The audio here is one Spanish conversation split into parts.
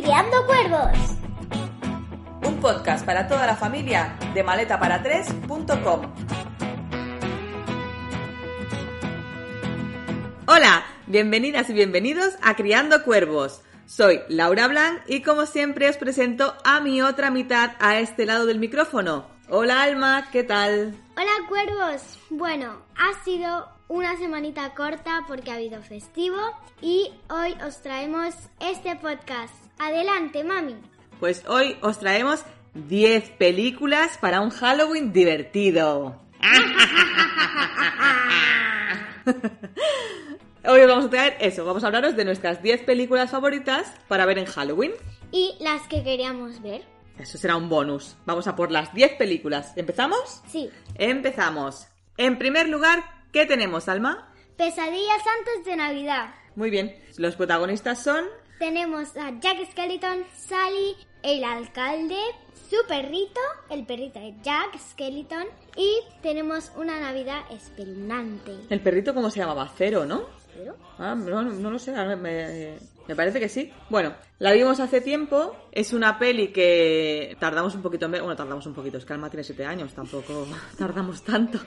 Criando Cuervos. Un podcast para toda la familia de maletaparatres.com. Hola, bienvenidas y bienvenidos a Criando Cuervos. Soy Laura Blanc y como siempre os presento a mi otra mitad a este lado del micrófono. Hola Alma, ¿qué tal? Hola cuervos. Bueno, ha sido una semanita corta porque ha habido festivo y hoy os traemos este podcast. Adelante, mami. Pues hoy os traemos 10 películas para un Halloween divertido. Hoy os vamos a traer eso, vamos a hablaros de nuestras 10 películas favoritas para ver en Halloween. Y las que queríamos ver. Eso será un bonus. Vamos a por las 10 películas. ¿Empezamos? Sí. Empezamos. En primer lugar, ¿qué tenemos, Alma? Pesadillas antes de Navidad. Muy bien. Los protagonistas son Tenemos a Jack Skeleton, Sally, el alcalde, su perrito, el perrito de Jack Skeleton y tenemos una Navidad espeluznante. el perrito, ¿cómo se llamaba? Cero, ¿no? ¿Pero? Ah, no, no lo sé, ahora me, me parece que sí. Bueno, la vimos hace tiempo. Es una peli que tardamos un poquito en ver. Bueno, tardamos un poquito. Es que Alma tiene 7 años, tampoco tardamos tanto.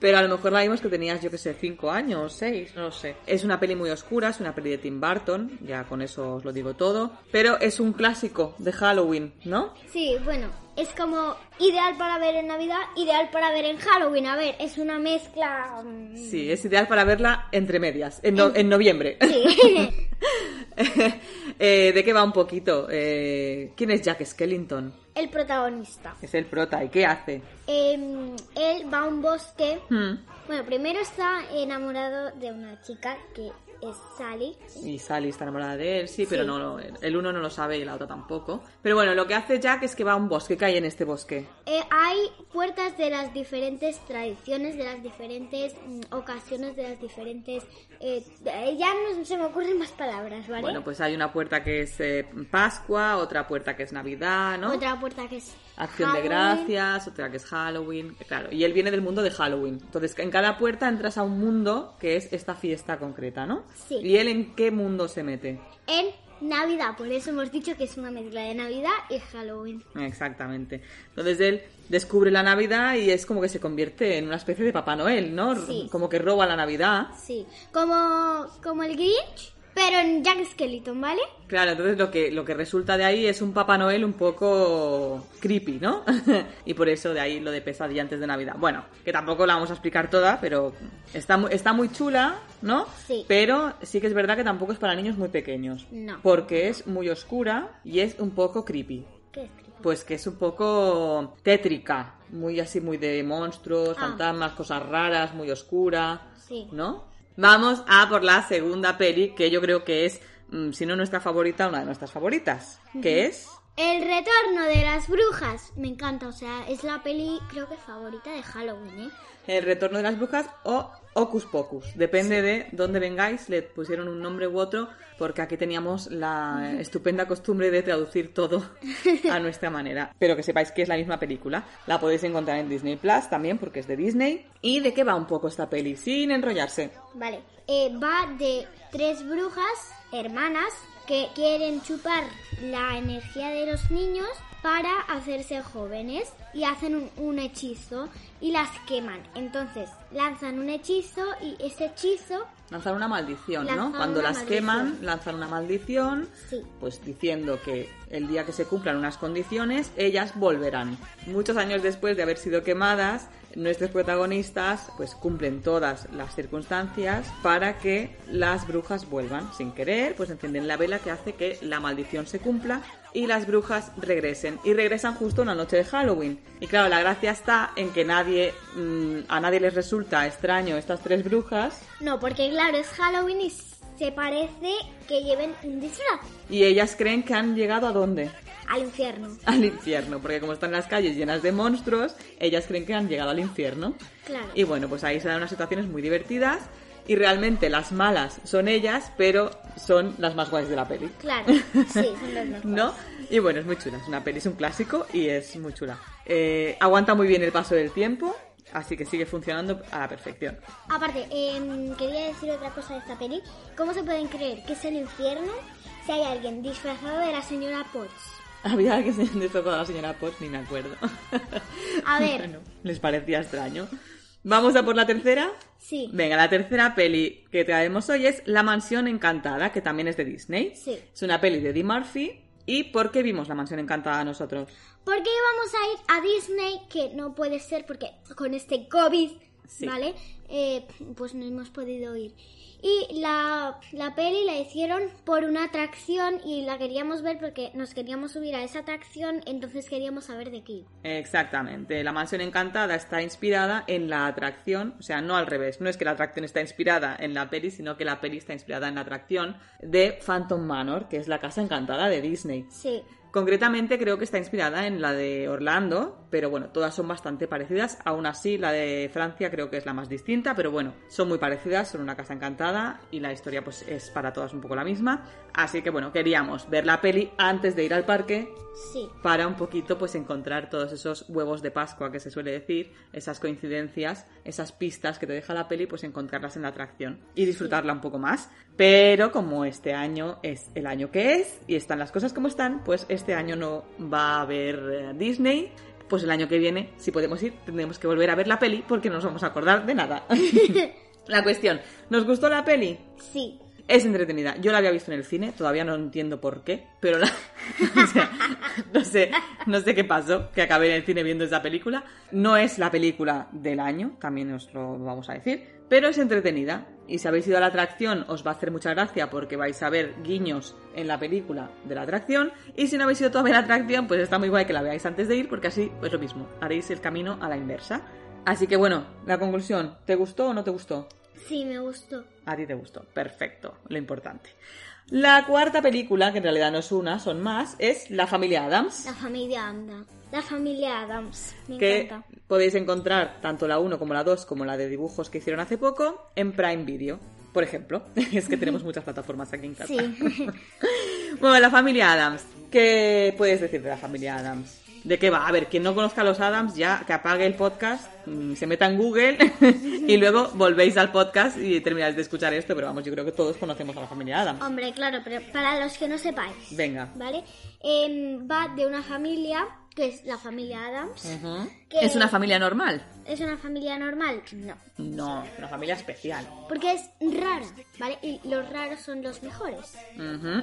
Pero a lo mejor la vimos que tenías, yo que sé, 5 años, 6, no lo sé. Es una peli muy oscura, es una peli de Tim Burton. Ya con eso os lo digo todo. Pero es un clásico de Halloween, ¿no? Sí, bueno, es como ideal para ver en Navidad, ideal para ver en Halloween. A ver, es una mezcla... mm, Sí, es ideal para verla entre medias, en, no- en noviembre. Sí. Eh, ¿De qué va un poquito? Eh, ¿Quién es Jack Skellington? el protagonista. Es el prota. ¿Y qué hace? Em, él va a un bosque. Hmm. Bueno, primero está enamorado de una chica que es Sally. Y Sally está enamorada de él, sí, pero Sí. no lo- el uno no lo sabe y la otra tampoco. Pero bueno, lo que hace Jack es que va a un bosque. ¿Qué hay en este bosque? Eh, hay puertas de las diferentes tradiciones, de las diferentes mm, ocasiones, de las diferentes... eh, ya no se me ocurren más palabras, ¿vale? Bueno, pues hay una puerta que es eh, Pascua, otra puerta que es Navidad, ¿no? Otra puerta que es... Acción de gracias, otra que es Halloween, claro. Y él viene del mundo de Halloween. Entonces, en cada puerta entras a un mundo que es esta fiesta concreta, ¿no? Sí. ¿Y él en qué mundo se mete? En Navidad, por eso hemos dicho que es una mezcla de Navidad y Halloween. Exactamente. Entonces él descubre la Navidad y es como que se convierte en una especie de Papá Noel, ¿no? Sí. Como que roba la Navidad. Sí, como, como el Grinch, pero en Jack Skeleton, ¿vale? Claro, entonces lo que, lo que resulta de ahí es un Papá Noel un poco creepy, ¿no? y por eso de ahí lo de pesadilla antes de Navidad. Bueno, que tampoco la vamos a explicar toda, pero está, está muy chula, ¿no? Sí. Pero sí que es verdad que tampoco es para niños muy pequeños. No. Porque es muy oscura y es un poco creepy. ¿Qué es creepy? Pues que es un poco tétrica, muy así, muy de monstruos, Ah. fantasmas, cosas raras, muy oscura, Sí. ¿no? Vamos a por la segunda peli, que yo creo que es, mm, si no nuestra favorita, una de nuestras favoritas, que es... El retorno de las brujas. Me encanta, o sea, es la peli creo que favorita de Halloween, ¿eh? El retorno de las brujas o Hocus Pocus. Depende de dónde vengáis, le pusieron un nombre u otro, porque aquí teníamos la estupenda costumbre de traducir todo a nuestra manera. Pero que sepáis que es la misma película. La podéis encontrar en Disney Plus también, porque es de Disney. ¿Y de qué va un poco esta peli? Sin enrollarse. Vale. Eh, va de tres brujas, hermanas, que quieren chupar la energía de los niños para hacerse jóvenes y hacen un, un hechizo y las queman. Entonces lanzan un hechizo y ese hechizo Lanzar una maldición, Lanzan ¿no? Cuando las maldición. queman, lanzan una maldición, Sí. pues diciendo que el día que se cumplan unas condiciones, ellas volverán. Muchos años después de haber sido quemadas, nuestros protagonistas pues cumplen todas las circunstancias para que las brujas vuelvan. Sin querer, pues encienden la vela que hace que la maldición se cumpla y las brujas regresen. Y regresan justo una noche de Halloween. Y claro, la gracia está en que nadie, mm, a nadie les resulta extraño estas tres brujas no, porque claro, es Halloween y se parece que lleven un disfraz Y ellas creen que han llegado a dónde? al infierno. Al infierno, porque como están las calles llenas de monstruos, ellas creen que han llegado al infierno. Claro. Y bueno, pues ahí se dan unas situaciones muy divertidas y realmente las malas son ellas, pero son las más guays de la peli. Claro, sí, son los mejores. ¿No? Y bueno, es muy chula, es una peli, es un clásico y es muy chula. Eh, aguanta muy bien el paso del tiempo Así que sigue funcionando a la perfección. Aparte, em, quería decir otra cosa de esta peli. ¿Cómo se pueden creer que es el infierno si hay alguien disfrazado de la señora Potts? Había alguien disfrazado a la señora Potts, ni me acuerdo. A ver. Bueno, les parecía extraño. ¿Vamos a por la tercera? Sí. Venga, la tercera peli que traemos hoy es La Mansión Encantada, que también es de Disney. Sí. Es una peli de Eddie Murphy. ¿Y por qué vimos La Mansión Encantada nosotros? ¿Por qué íbamos a ir a Disney? Que no puede ser porque con este COVID, Sí. ¿vale? Eh, pues no hemos podido ir. Y la, la peli la hicieron por una atracción y la queríamos ver porque nos queríamos subir a esa atracción, entonces queríamos saber de qué. Exactamente. La Mansión Encantada está inspirada en la atracción, o sea, no al revés. No es que la atracción está inspirada en la peli, sino que la peli está inspirada en la atracción de Phantom Manor, que es la casa encantada de Disney. Sí. Concretamente creo que está inspirada en la de Orlando, pero bueno, todas son bastante parecidas. Aún así, la de Francia creo que es la más distinta, pero bueno, son muy parecidas, son una casa encantada y la historia pues es para todas un poco la misma. Así que bueno, queríamos ver la peli antes de ir al parque Sí. para un poquito pues encontrar todos esos huevos de Pascua que se suele decir, esas coincidencias, esas pistas que te deja la peli, pues encontrarlas en la atracción y disfrutarla un poco más. Pero como este año es el año que es y están las cosas como están, pues este año no va a haber eh, Disney. Pues el año que viene, si podemos ir, tendremos que volver a ver la peli porque no nos vamos a acordar de nada. la cuestión, ¿nos gustó la peli? Sí. Es entretenida. Yo la había visto en el cine, todavía no entiendo por qué, pero la... no sé, no sé qué pasó, que acabé en el cine viendo esa película. No es la película del año, también os lo vamos a decir, pero es entretenida. Y si habéis ido a la atracción, os va a hacer mucha gracia porque vais a ver guiños en la película de la atracción. Y si no habéis ido todavía a la atracción, pues está muy guay que la veáis antes de ir, porque así, pues lo mismo, haréis el camino a la inversa. Así que bueno, la conclusión, ¿te gustó o no te gustó? Sí, me gustó. A ti te gustó. Perfecto, lo importante. La cuarta película, que en realidad no es una, son más, es La familia Adams, La familia Adams. La familia Adams. Me que encanta. podéis encontrar tanto la 1 como la 2 como la de dibujos que hicieron hace poco en Prime Video, por ejemplo. es que tenemos muchas plataformas aquí en casa. Sí. Bueno, la familia Adams. ¿Qué puedes decir de la familia Adams? ¿De qué va? A ver, quien no conozca a los Adams, ya que apague el podcast, mm, se meta en Google y luego volvéis al podcast y termináis de escuchar esto. Pero vamos, yo creo que todos conocemos a la familia Adams. Hombre, claro, pero para los que no sepáis, Venga. ¿vale? Em, va de una familia, que es la familia Adams. Ujú. que- ¿Es una familia normal? ¿Es una familia normal? No. No, una familia especial. Porque es rara, ¿vale? Y los raros son los mejores. Ujú.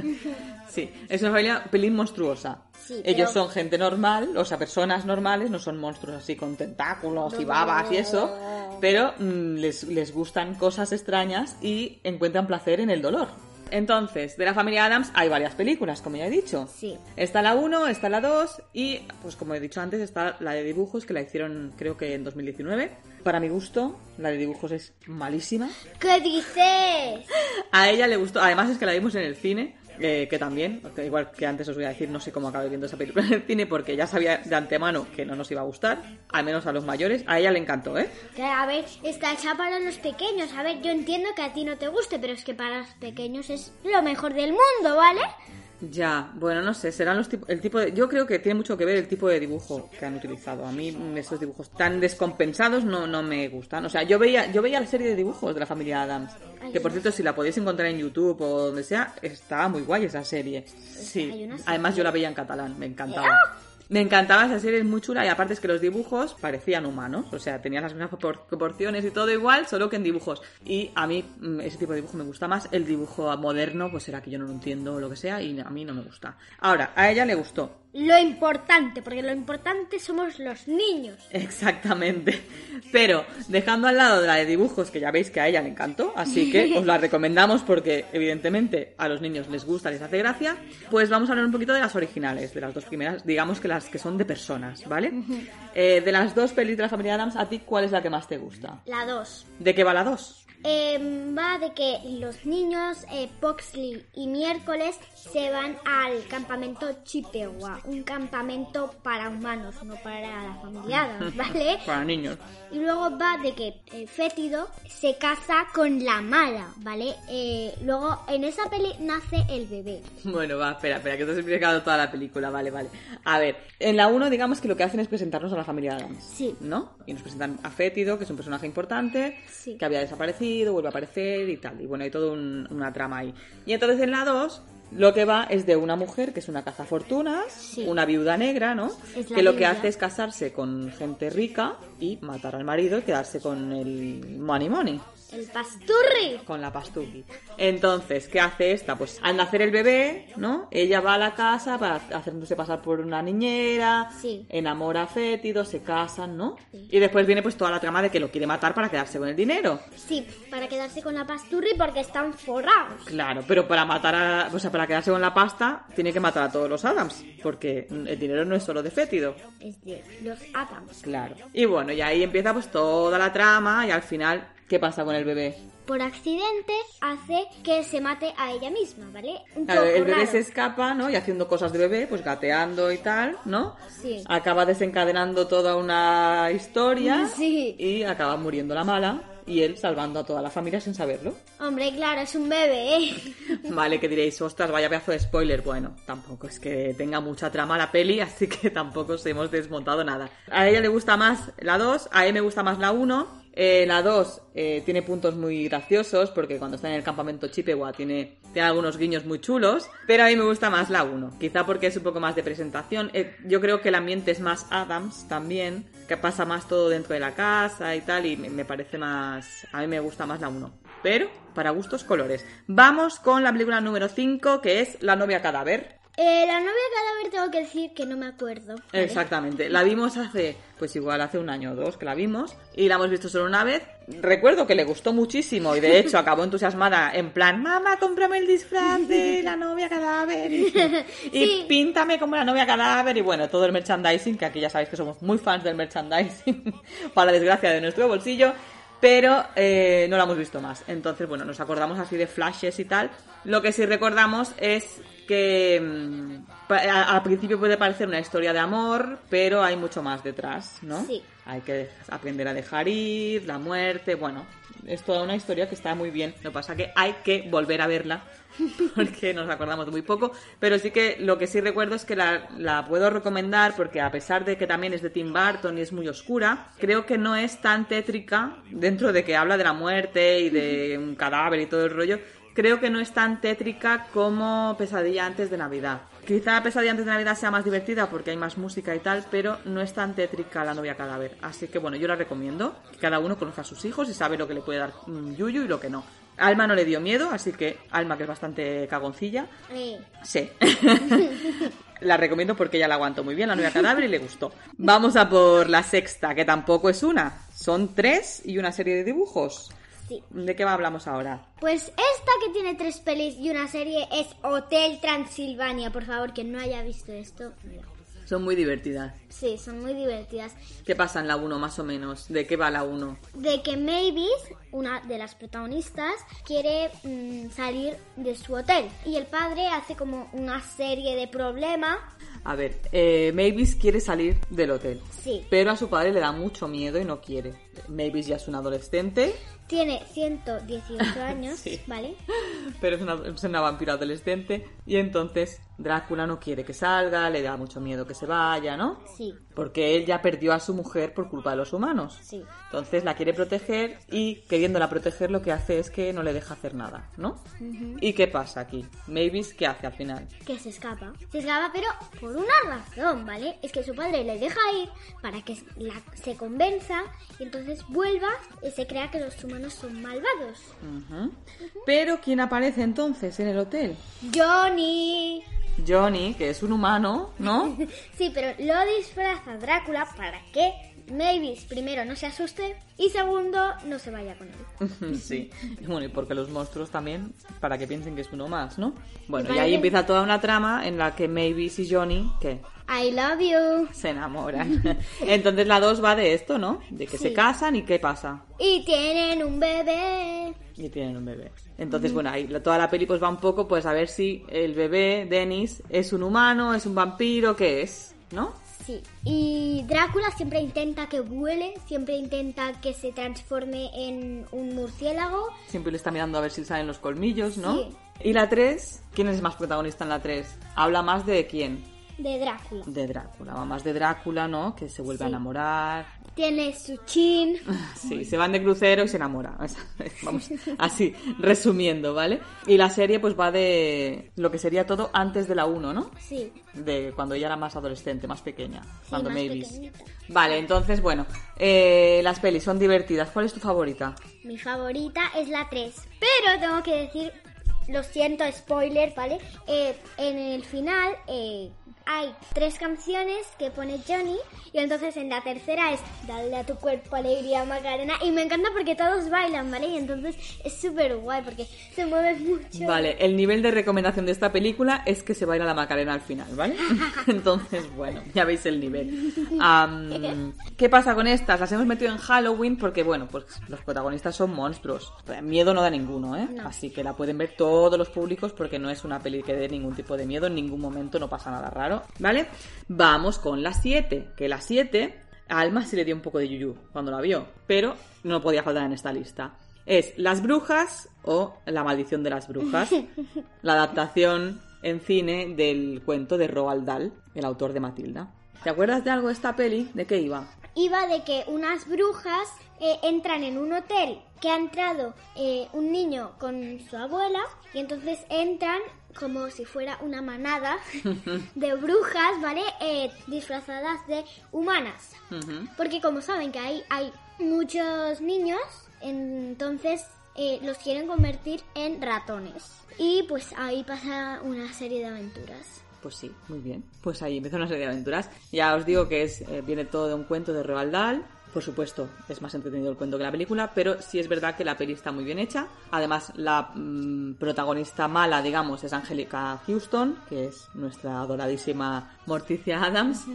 sí, es una familia pelín monstruosa. Sí, Ellos pero- son gente normal, o sea, personas normales, no son monstruos así con tentáculos y babas y eso, pero mm, les, les gustan cosas extrañas y encuentran placer en el dolor. Entonces, de la familia Adams hay varias películas, como ya he dicho. Sí. Está la 1, está la 2 y, pues como he dicho antes, está la de dibujos que la hicieron creo que en 2019. Para mi gusto, la de dibujos es malísima. ¿Qué dices? A ella le gustó, además es que la vimos en el cine, eh, que también, igual que antes os voy a decir, no sé cómo acabé viendo esa película en el cine porque ya sabía de antemano que no nos iba a gustar, al menos a los mayores. A ella le encantó, ¿eh? A ver, está hecha para los pequeños. A ver, yo entiendo que a ti no te guste, pero es que para los pequeños es lo mejor del mundo, ¿vale? Ya, bueno, no sé, serán los el tipo de, yo creo que tiene mucho que ver el tipo de dibujo que han utilizado. A mí estos dibujos tan descompensados no, no me gustan. O sea, yo veía, yo veía la serie de dibujos de la familia Adams, que por cierto si la podéis encontrar en YouTube o donde sea, está muy guay esa serie. Sí, además yo la veía en catalán, me encantaba. Me encantaba esa serie, es muy chula y aparte es que los dibujos parecían humanos, o sea, tenían las mismas propor- proporciones y todo igual, solo que en dibujos. Y a mí mm, ese tipo de dibujo me gusta más, el dibujo moderno, pues será que yo no lo entiendo o lo que sea, y a mí no me gusta. Ahora, a ella le gustó, Lo importante, porque lo importante somos los niños. Exactamente. Pero dejando al lado de la de dibujos, que ya veis que a ella le encantó, así que os la recomendamos porque evidentemente a los niños les gusta, les hace gracia, pues vamos a hablar un poquito de las originales, de las dos primeras, digamos que las que son de personas, ¿vale? Eh, de las dos pelis de la familia Adams, ¿a ti cuál es la que más te gusta? La 2. ¿De qué va la dos? Eh, va de que los niños eh, Poxley y miércoles se van al campamento Chippewa, un campamento para humanos, no para la familia Adams, ¿vale? Para niños. Y luego va de que eh, Fétido se casa con la mala, ¿vale? Eh, luego en esa peli nace el bebé. Bueno, va, espera, espera, que te has explicado toda la película, vale, vale. A ver, en la 1 digamos que lo que hacen es presentarnos a la familia Adams. Sí. ¿No? Y nos presentan a Fétido, que es un personaje importante, Sí. que había desaparecido, vuelve a aparecer y tal. Y bueno, hay toda una trama ahí. Y entonces en la 2 lo que va es de una mujer que es una cazafortunas, Sí. una viuda negra, ¿no? Es que lo que hace es casarse con gente rica y matar al marido y quedarse con el money money El pasturri. con la pastuqui. Entonces, ¿qué hace esta? Pues al nacer el bebé, ¿no? Ella va a la casa para hacerse pasar por una niñera, Sí. enamora a Fétido, se casan, ¿no? Sí. Y después viene pues toda la trama de que lo quiere matar para quedarse con el dinero. Sí, para quedarse con la pasturri porque están forrados. Claro, pero para matar a, o sea, para quedarse con la pasta, tiene que matar a todos los Adams, porque el dinero no es solo de Fétido. Es de los Adams. Claro. Y bueno, y ahí empieza pues toda la trama y al final, ¿qué pasa con el bebé? Por accidente hace que se mate a ella misma, ¿vale? Un Claro, poco el bebé raro. se escapa, ¿no? Y haciendo cosas de bebé, pues gateando y tal, ¿no? Sí. Acaba desencadenando toda una historia Sí. y acaba muriendo la mala y él salvando a toda la familia sin saberlo. Hombre, claro, es un bebé, ¿eh? Vale, que diréis, ostras, vaya pedazo de spoiler. Bueno, tampoco es que tenga mucha trama la peli, así que tampoco os hemos desmontado nada. A ella le gusta más la 2, a él me gusta más la 1. Eh, la 2 eh, tiene puntos muy graciosos porque cuando está en el campamento Chippewa tiene, tiene algunos guiños muy chulos, pero a mí me gusta más la 1, quizá porque es un poco más de presentación. Eh, yo creo que el ambiente es más Adams también, que pasa más todo dentro de la casa y tal, y me, parece más... A mí me gusta más la 1. Pero, para gustos, colores. Vamos con la película número 5, que es La novia cadáver. Eh, la novia cadáver tengo que decir que no me acuerdo. ¿vale? Exactamente. La vimos hace, pues igual hace un año o dos que la vimos y la hemos visto solo una vez. Recuerdo que le gustó muchísimo y de hecho acabó entusiasmada en plan, mamá, cómprame el disfraz de la novia cadáver y, píntame como la novia cadáver y bueno, todo el merchandising, que aquí ya sabéis que somos muy fans del merchandising, para desgracia de nuestro bolsillo. Pero eh, no la hemos visto más. Entonces, bueno, nos acordamos así de flashes y tal. Lo que sí recordamos es que mm, al principio puede parecer una historia de amor, pero hay mucho más detrás, ¿no? Sí. Hay que aprender a dejar ir, la muerte, bueno, es toda una historia que está muy bien. Lo que pasa que hay que volver a verla porque nos acordamos de muy poco, pero sí que lo que sí recuerdo es que la, la puedo recomendar porque a pesar de que también es de Tim Burton y es muy oscura, creo que no es tan tétrica dentro de que habla de la muerte y de un cadáver y todo el rollo. Creo que no es tan tétrica como Pesadilla antes de Navidad. Quizá Pesadilla antes de Navidad sea más divertida porque hay más música y tal, pero no es tan tétrica la novia cadáver. Así que bueno, yo la recomiendo. Que cada uno conozca a sus hijos y sabe lo que le puede dar mm, Yuyu y lo que no. Alma no le dio miedo, así que Alma, que es bastante cagoncilla, Eh, sí. la recomiendo porque ella la aguantó muy bien, la novia cadáver, y le gustó. Vamos a por la sexta, que tampoco es una. Son tres y una serie de dibujos. Sí. ¿De qué hablamos ahora? Pues esta que tiene tres pelis y una serie es Hotel Transilvania. Por favor, quien no haya visto esto, mira. Son muy divertidas. Sí, son muy divertidas. ¿Qué pasa en la 1 más o menos? ¿De qué va la 1? De que Mavis, una de las protagonistas, quiere mm, salir de su hotel. Y el padre hace como una serie de problemas. A ver, eh, Mavis quiere salir del hotel. Sí. Pero a su padre le da mucho miedo y no quiere. Mavis ya es una adolescente, Tiene 118 años, Sí. ¿vale? pero es una, es una vampira adolescente. Y entonces Drácula no quiere que salga, le da mucho miedo que se vaya, ¿no? Sí, Porque él ya perdió a su mujer por culpa de los humanos. sí. Entonces la quiere proteger y queriéndola proteger lo que hace es que no le deja hacer nada, ¿no? ¿Y qué pasa aquí? Mavis, ¿qué hace al final? Que se escapa. Se escapa, pero por una razón, ¿vale? Es que su padre le deja ir para que la- se convenza y entonces vuelva y se crea que los humanos son malvados. Pero ¿quién aparece entonces en el hotel? Johnny. Johnny, que es un humano, ¿no? Sí, pero lo disfraza Drácula para que Mavis, primero, no se asuste y segundo, no se vaya con él. sí. Bueno, y porque los monstruos también, para que piensen que es uno más, ¿no? Bueno, y ahí empieza toda una trama en la que Mavis y Johnny, ¿qué? I love you. Se enamoran. Entonces la 2 va de esto, ¿no? De que se casan y qué pasa. Y tienen un bebé. Y tienen un bebé. Entonces, bueno, ahí toda la peli pues va un poco pues a ver si el bebé, Dennis, es un humano, es un vampiro, ¿qué es? ¿No? Sí. Y Drácula siempre intenta que vuele, siempre intenta que se transforme en un murciélago. Siempre le está mirando a ver si salen los colmillos, ¿no? Sí. Y la 3, ¿quién es más protagonista en la 3? Habla más de quién? De Drácula. De Drácula, va más de Drácula, ¿no? Que se vuelve a enamorar. Tiene su chin. Sí, se van de crucero y se enamora. Vamos, así, resumiendo, ¿vale? Y la serie pues va de lo que sería todo antes de la 1, ¿no? Sí. De cuando ella era más adolescente, más pequeña. cuando más Mavis. pequeñita. Vale, entonces, bueno, eh, las pelis son divertidas. ¿Cuál es tu favorita? Mi favorita es la 3. Pero tengo que decir, lo siento, spoiler, ¿vale? Eh, en el final eh, hay tres canciones que pone Johnny y entonces en la tercera es Dale a tu cuerpo alegría Macarena y me encanta porque todos bailan, ¿vale? Y entonces es súper guay porque se mueve mucho. Vale, el nivel de recomendación de esta película es que se baila la Macarena al final, ¿vale? Entonces, bueno, ya veis el nivel. ¿Qué pasa con estas? Las hemos metido en Halloween porque, bueno, pues los protagonistas son monstruos. Miedo no da ninguno, ¿eh? No. Así que la pueden ver todos los públicos porque no es una peli que dé ningún tipo de miedo, en ningún momento no pasa nada raro, ¿vale? Vamos con la 7, que la 7 a Alma sí le dio un poco de yuyu cuando la vio, pero no podía faltar en esta lista. Es Las Brujas o La Maldición de las Brujas, la adaptación en cine del cuento de Roald Dahl, el autor de Matilda. ¿Te acuerdas de algo de esta peli? ¿De qué iba? Iba de que unas brujas eh, entran en un hotel que ha entrado eh, un niño con su abuela y entonces entran como si fuera una manada de brujas, ¿vale? Eh, disfrazadas de humanas. Porque como saben que hay, hay muchos niños, entonces eh, los quieren convertir en ratones. Y pues ahí pasa una serie de aventuras. Pues sí, muy bien. Pues ahí empieza una serie de aventuras. Ya os digo que es eh, viene todo de un cuento de Roald Dahl. Por supuesto, es más entretenido el cuento que la película, pero sí es verdad que la peli está muy bien hecha. Además, la mm, protagonista mala, digamos, es Angélica Houston, que es nuestra adoradísima Morticia Adams.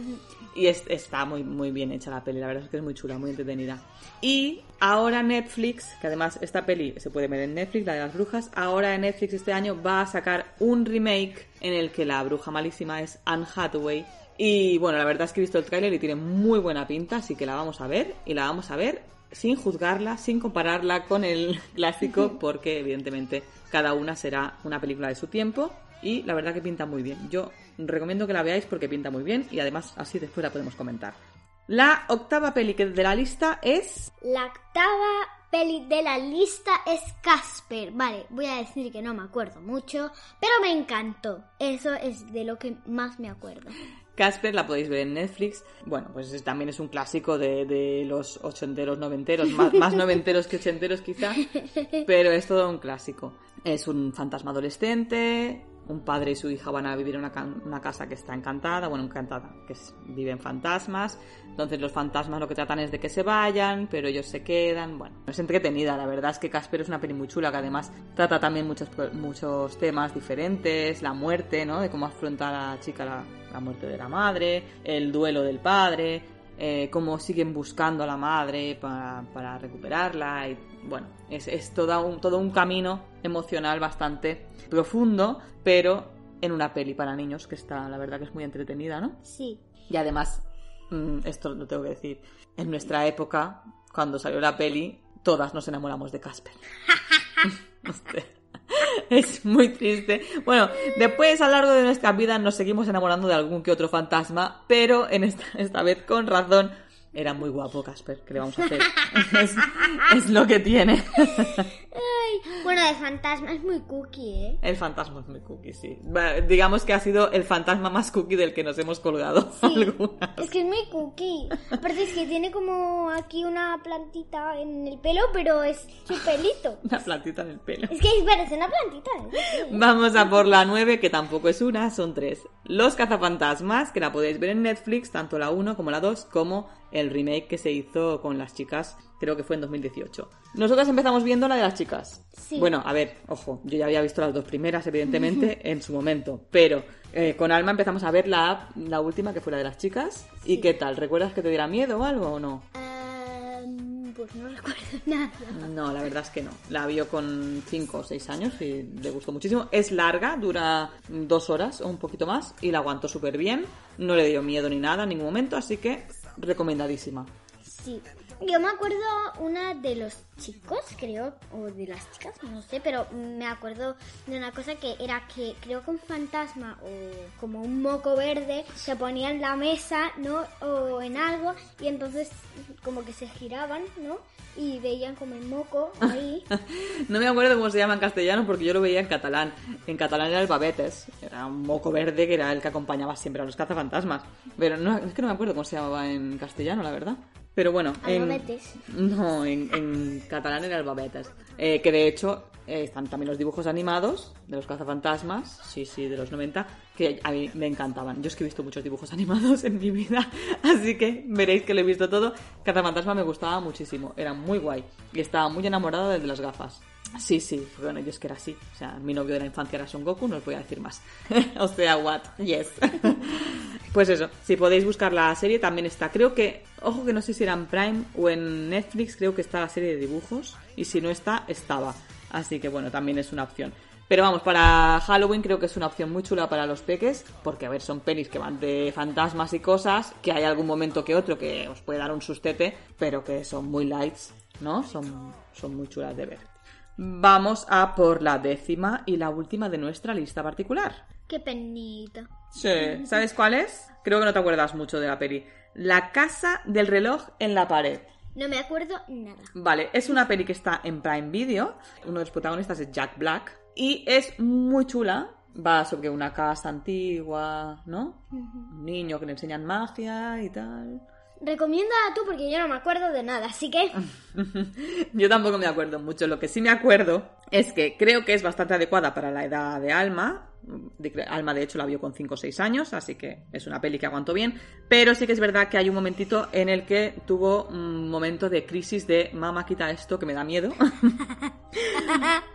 Y es- está muy, muy bien hecha la peli, la verdad es que es muy chula, muy entretenida. Y ahora Netflix, que además esta peli se puede ver en Netflix, la de las brujas, ahora en Netflix este año va a sacar un remake en el que la bruja malísima es Anne Hathaway. Y bueno, la verdad es que he visto el tráiler y tiene muy buena pinta, así que la vamos a ver y la vamos a ver sin juzgarla, sin compararla con el clásico, porque evidentemente cada una será una película de su tiempo y la verdad que pinta muy bien. Yo recomiendo que la veáis porque pinta muy bien y además así después la podemos comentar. La octava peli que de la lista es La octava peli de la lista es Casper. Vale, voy a decir que no me acuerdo mucho, pero me encantó. Eso es de lo que más me acuerdo. Casper, la podéis ver en Netflix. Bueno, pues es- también es un clásico de, de los ochenteros, noventeros, más, más noventeros que ochenteros quizá, pero es todo un clásico. Es un fantasma adolescente, un padre y su hija van a vivir en una, una casa que está encantada, bueno, encantada, que viven fantasmas. Entonces los fantasmas lo que tratan es de que se vayan, pero ellos se quedan. Bueno, es entretenida, la verdad es que Casper es una peli muy chula que además trata también muchos, muchos temas diferentes, la muerte, ¿no? De cómo afronta la chica la, la muerte de la madre, el duelo del padre, eh, cómo siguen buscando a la madre para, para recuperarla y bueno, es, es todo, un, todo un camino emocional bastante profundo, pero en una peli para niños que está, la verdad que es muy entretenida, ¿no? Sí. Y además, mm, esto lo tengo que decir, en nuestra época, cuando salió la peli, todas nos enamoramos de Casper. Es muy triste. Bueno, después a lo largo de nuestra vida nos seguimos enamorando de algún que otro fantasma, pero en esta, esta vez con razón. Era muy guapo Casper, ¿qué le vamos a hacer? Es, es lo que tiene. Bueno, de fantasma es muy cookie, ¿eh? El fantasma es muy cookie, sí. Digamos que ha sido el fantasma más cookie del que nos hemos colgado. Sí, algunas. es que es muy cookie. Aparte es que tiene como aquí una plantita en el pelo, pero es su pelito. Una plantita en el pelo. Es que parece una plantita, ¿eh? Vamos a por la 9, que tampoco es una, son tres. Los cazafantasmas, que la podéis ver en Netflix, tanto la 1 como la 2, como el remake que se hizo con las chicas, creo que fue en 2018. Nosotras empezamos viendo la de las chicas. Sí. Bueno, a ver, ojo, yo ya había visto las dos primeras, evidentemente, en su momento, pero eh, con Alma empezamos a ver la, la última, que fue la de las chicas. ¿Y qué tal? ¿Recuerdas que te diera miedo o algo o no? Ehm, pues no recuerdo nada. No, la verdad es que no. La vio con 5 o 6 años y le gustó muchísimo. Es larga, dura dos horas o un poquito más y la aguantó súper bien. No le dio miedo ni nada en ningún momento, así que recomendadísima. Sí. Yo me acuerdo una de los chicos, creo, o de las chicas, no sé, pero me acuerdo de una cosa que era que creo que un fantasma o como un moco verde se ponía en la mesa, ¿no? O en algo y entonces como que se giraban, ¿no? Y veían como el moco ahí. No me acuerdo cómo se llama en castellano porque yo lo veía en catalán. En catalán era el babetes. Era un moco verde que era el que acompañaba siempre a los cazafantasmas. Pero no, es que no me acuerdo cómo se llamaba en castellano, la verdad. Pero bueno, en, Albabetes. no, en, en catalán era el babetes. Eh, que de hecho eh, están también los dibujos animados de los cazafantasmas, sí, sí, de los 90, que a mí me encantaban. Yo es que he visto muchos dibujos animados en mi vida, así que veréis que lo he visto todo. Cazafantasma me gustaba muchísimo, era muy guay y estaba muy enamorada de las gafas. Sí, sí, bueno, yo es que era así. O sea, mi novio de la infancia era Son Goku, no os voy a decir más. o sea, what? Yes. pues eso, si podéis buscar la serie también está. Creo que, ojo que no sé si era en Prime o en Netflix, creo que está la serie de dibujos. Y si no está, estaba. Así que bueno, también es una opción. Pero vamos, para Halloween creo que es una opción muy chula para los peques, porque a ver, son pelis que van de fantasmas y cosas, que hay algún momento que otro que os puede dar un sustete, pero que son muy lights, ¿no? Son, son muy chulas de ver. Vamos a por la décima y la última de nuestra lista particular. Qué penita. Sí. ¿Sabes cuál es? Creo que no te acuerdas mucho de la peli. La casa del reloj en la pared. No me acuerdo nada. Vale, es una peli que está en Prime Video. Uno de los protagonistas es Jack Black. Y es muy chula. Va sobre una casa antigua, ¿no? Un niño que le enseñan magia y tal. Recomiéndala tú porque yo no me acuerdo de nada, así que... Yo tampoco me acuerdo mucho. Lo que sí me acuerdo es que creo que es bastante adecuada para la edad de Alma. Alma, de hecho, la vio con 5 o 6 años, así que es una peli que aguantó bien. Pero sí que es verdad que hay un momentito en el que tuvo un momento de crisis de mamá, quita esto que me da miedo.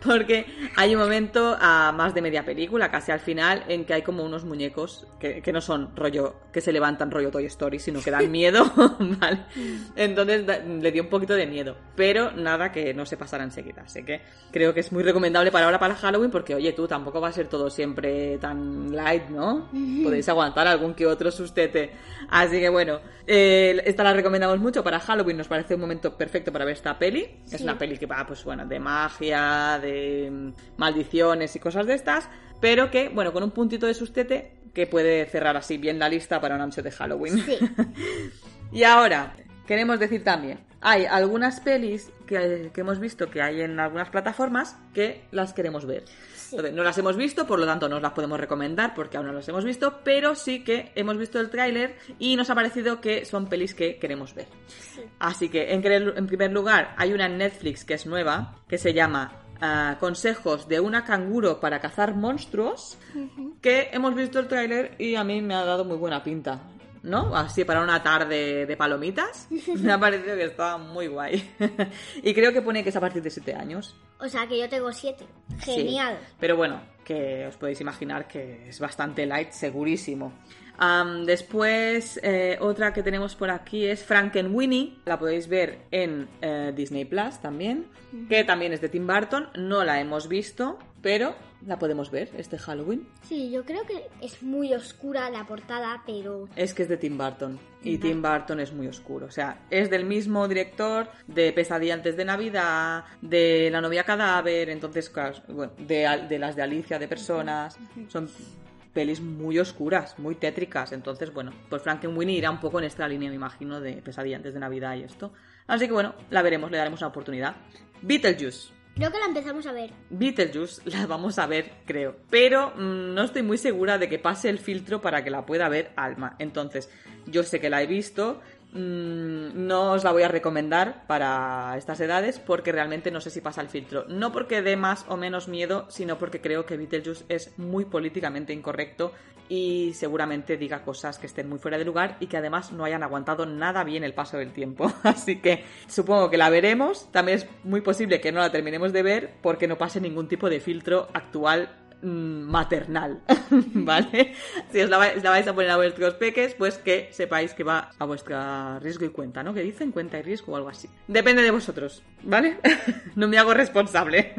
Porque hay un momento a más de media película, casi al final, en que hay como unos muñecos que, que no son rollo, que se levantan rollo Toy Story, sino que dan miedo, ¿vale? Entonces da- le dio un poquito de miedo, pero nada que no se pasara enseguida. Así que creo que es muy recomendable para ahora, para Halloween, porque oye, tú tampoco va a ser todo siempre tan light, ¿no? Podéis aguantar algún que otro sustete. Así que bueno, eh, esta la recomendamos mucho para Halloween, nos parece un momento perfecto para ver esta peli. Es una peli que va, pues bueno, de magia, de mm, maldiciones y cosas de estas, pero que, bueno, con un puntito de sustete que puede cerrar así bien la lista para una noche de Halloween. Sí. y ahora, queremos decir también, hay algunas pelis que, que hemos visto que hay en algunas plataformas que las queremos ver. Entonces, no las hemos visto, por lo tanto no os las podemos recomendar porque aún no las hemos visto, pero sí que hemos visto el tráiler y nos ha parecido que son pelis que queremos ver. Así que, en primer lugar, hay una en Netflix que es nueva, que se llama ah, Consejos de una canguro para cazar monstruos, que hemos visto el tráiler y a mí me ha dado muy buena pinta. ¿No? Así para una tarde de palomitas. Me ha parecido que estaba muy guay. y creo que pone que es a partir de 7 años. O sea que yo tengo siete. Sí. Genial. Pero bueno, que os podéis imaginar que es bastante light, segurísimo. Después, eh, otra que tenemos por aquí es Frankenweenie. La podéis ver en eh, Disney Plus también. Que también es de Tim Burton. No la hemos visto, pero la podemos ver este Halloween. Sí, yo creo que es muy oscura la portada, pero... Es que es de Tim Burton. Y Tim Burton es muy oscuro. O sea, es del mismo director de Pesadilla antes de Navidad, de La novia cadáver, entonces, claro, bueno, de las de Alicia, de personas. Son pelis muy oscuras, muy tétricas. Entonces, bueno, pues Frankenweenie irá un poco en esta línea, me imagino, de Pesadilla antes de Navidad y esto. Así que bueno, la veremos, le daremos una oportunidad. Beetlejuice. Creo que la empezamos a ver. Beetlejuice la vamos a ver, creo. Pero mm, no estoy muy segura de que pase el filtro para que la pueda ver Alma. Entonces, yo sé que la he visto no os la voy a recomendar para estas edades porque realmente no sé si pasa el filtro. No porque dé más o menos miedo, sino porque creo que Beetlejuice es muy políticamente incorrecto y seguramente diga cosas que estén muy fuera de lugar y que además no hayan aguantado nada bien el paso del tiempo. Así que supongo que la veremos. También es muy posible que no la terminemos de ver porque no pase ningún tipo de filtro actual mm, maternal, ¿vale? Si os la, vais, la vais a poner a vuestros peques, pues que sepáis que va a vuestro riesgo y cuenta, ¿no? Que dicen cuenta y riesgo o algo así. Depende de vosotros, ¿vale? no me hago responsable.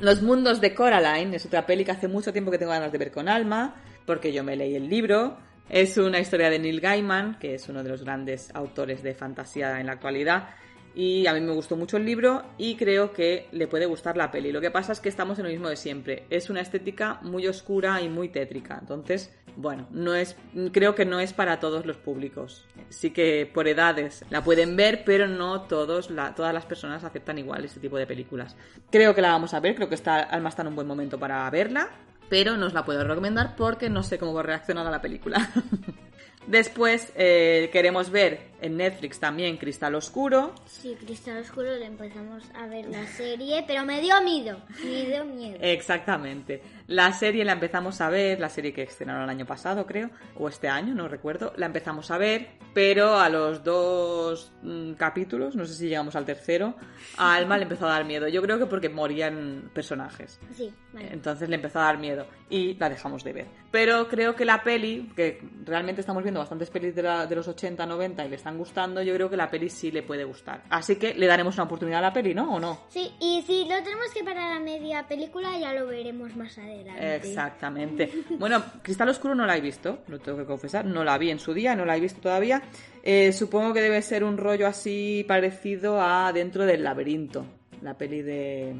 Los mundos de Coraline es otra peli que hace mucho tiempo que tengo ganas de ver con Alma, porque yo me leí el libro. Es una historia de Neil Gaiman, que es uno de los grandes autores de fantasía en la actualidad. Y a mí me gustó mucho el libro y creo que le puede gustar la peli. Lo que pasa es que estamos en lo mismo de siempre. Es una estética muy oscura y muy tétrica. Entonces, bueno, no es, creo que no es para todos los públicos. Sí que por edades la pueden ver, pero no todos, todas las personas aceptan igual este tipo de películas. Creo que la vamos a ver, creo que está, Alma está en un buen momento para verla, pero no os la puedo recomendar porque no sé cómo va a a la película. Después eh, queremos ver en Netflix también Cristal Oscuro. Sí, Cristal Oscuro le empezamos a ver la serie, pero me dio miedo, me dio miedo. Exactamente. La serie la empezamos a ver, la serie que estrenaron el año pasado, creo, o este año, no recuerdo, la empezamos a ver, pero a los dos mm, capítulos, no sé si llegamos al tercero, a Alma le empezó a dar miedo. Yo creo que porque morían personajes. Sí, vale. Entonces le empezó a dar miedo y la dejamos de ver. Pero creo que la peli, que realmente estamos viendo bastantes pelis de, la- de los 80, 90 y le están gustando, yo creo que la peli sí le puede gustar. Así que le daremos una oportunidad a la peli, ¿no? ¿O no? Sí, y si lo tenemos que parar a media película, ya lo veremos más adelante. Exactamente. Bueno, Cristal Oscuro no la he visto, lo tengo que confesar. No la vi en su día, no la he visto todavía. Eh, supongo que debe ser un rollo así parecido a Dentro del Laberinto, la peli de...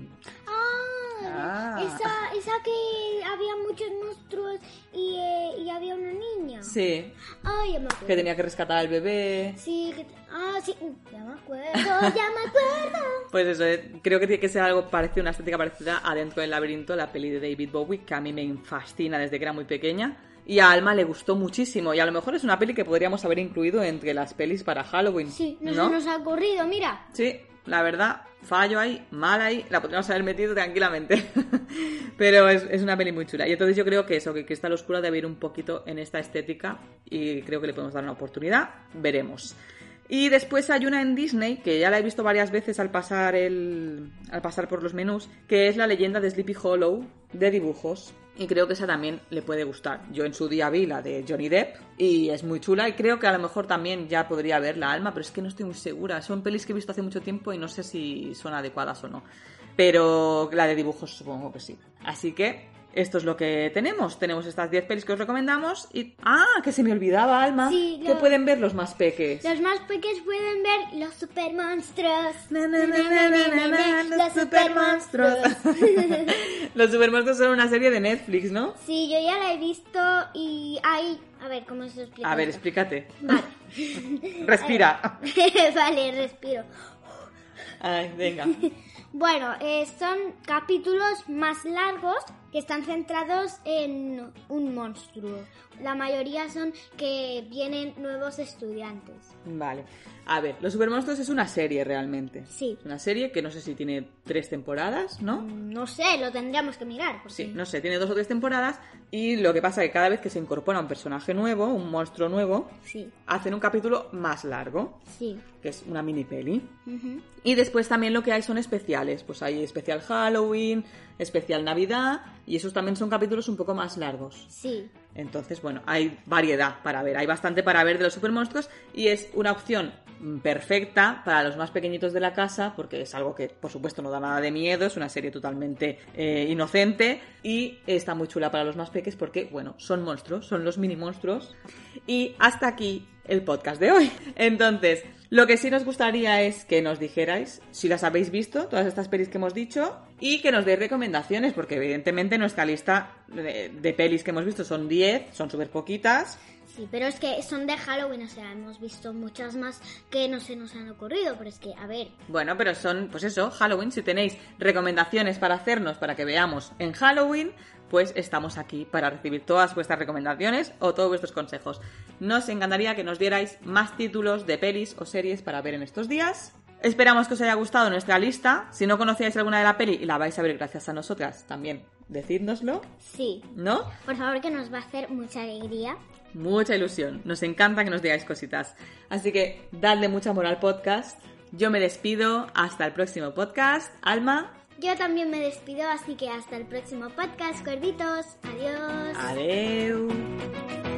Ah. Esa, esa que había muchos monstruos y, eh, y había una niña. Sí, Ay, ya me acuerdo. que tenía que rescatar al bebé. Sí, que... Ah, sí, ya me acuerdo, ya me acuerdo. Pues eso, eh, creo que tiene que ser algo parecido, una estética parecida a Dentro del Laberinto, la peli de David Bowie, que a mí me fascina desde que era muy pequeña. Y a Alma le gustó muchísimo. Y a lo mejor es una peli que podríamos haber incluido entre las pelis para Halloween. Sí, no, ¿no? se nos ha ocurrido, mira. Sí, la verdad, fallo ahí, mal ahí, la podríamos haber metido tranquilamente. Pero es, es una peli muy chula. Y entonces yo creo que eso, que Cristal Oscura debe ir un poquito en esta estética y creo que le podemos dar una oportunidad. Veremos. Y después hay una en Disney, que ya la he visto varias veces al pasar, el, al pasar por los menús, que es la leyenda de Sleepy Hollow de dibujos. Y creo que esa también le puede gustar. Yo en su día vi la de Johnny Depp y es muy chula y creo que a lo mejor también ya podría ver la alma, pero es que no estoy muy segura. Son pelis que he visto hace mucho tiempo y no sé si son adecuadas o no. Pero la de dibujos supongo que sí. Así que esto es lo que tenemos. Tenemos estas 10 pelis que os recomendamos y... ¡Ah! Que se me olvidaba, Alma. Sí, Que pueden ver los más peques. Los más pequeños pueden ver los super monstruos. Na, na, na, na, na, na, na, los supermonstruos. los supermonstruos son una serie de Netflix, ¿no? Sí, yo ya la he visto y hay... A ver, ¿cómo se explica? A ver, esto? explícate. Vale. Respira. vale, respiro. Ay, venga. Bueno, eh, son capítulos más largos que están centrados en un monstruo. La mayoría son que vienen nuevos estudiantes. Vale. A ver, Los Supermonstruos es una serie realmente. Sí. Es una serie que no sé si tiene tres temporadas, ¿no? No sé, lo tendríamos que mirar. porque- Sí, no sé, tiene dos o tres temporadas y lo que pasa es que cada vez que se incorpora un personaje nuevo, un monstruo nuevo, Sí, hacen un capítulo más largo, sí. que es una mini peli. Y después también lo que hay son especiales, pues hay especial Halloween, especial Navidad y esos también son capítulos un poco más largos. Sí, Entonces, bueno, hay variedad para ver, hay bastante para ver de los supermonstruos y es una opción mm, perfecta para los más pequeñitos de la casa porque es algo que, por supuesto, no da nada de miedo, es una serie totalmente eh, inocente y está muy chula para los más peques porque, bueno, son monstruos, son los mini monstruos. Y hasta aquí el podcast de hoy. Entonces, lo que sí nos gustaría es que nos dijerais si las habéis visto, todas estas pelis que hemos dicho, y que nos deis recomendaciones, porque evidentemente nuestra lista de, de pelis que hemos visto son 10, son súper poquitas. sí, pero es que son de Halloween, o sea, hemos visto muchas más que no se nos han ocurrido, pero es que, a ver, Bueno, pero son, pues eso, Halloween. Si tenéis recomendaciones para hacernos para que veamos en Halloween, pues estamos aquí para recibir todas vuestras recomendaciones o todos vuestros consejos. Nos encantaría que nos dierais más títulos de pelis o series para ver en estos días. Esperamos que os haya gustado nuestra lista. Si no conocíais alguna de la peli y la vais a ver gracias a nosotras, también decídnoslo, Sí. ¿no? Por favor, que nos va a hacer mucha alegría. Mucha ilusión. Nos encanta que nos digáis cositas. Así que dadle mucho amor al podcast. Yo me despido. Hasta el próximo podcast. Alma. Yo también me despido, así que hasta el próximo podcast, cuervitos. Adiós. Adiós.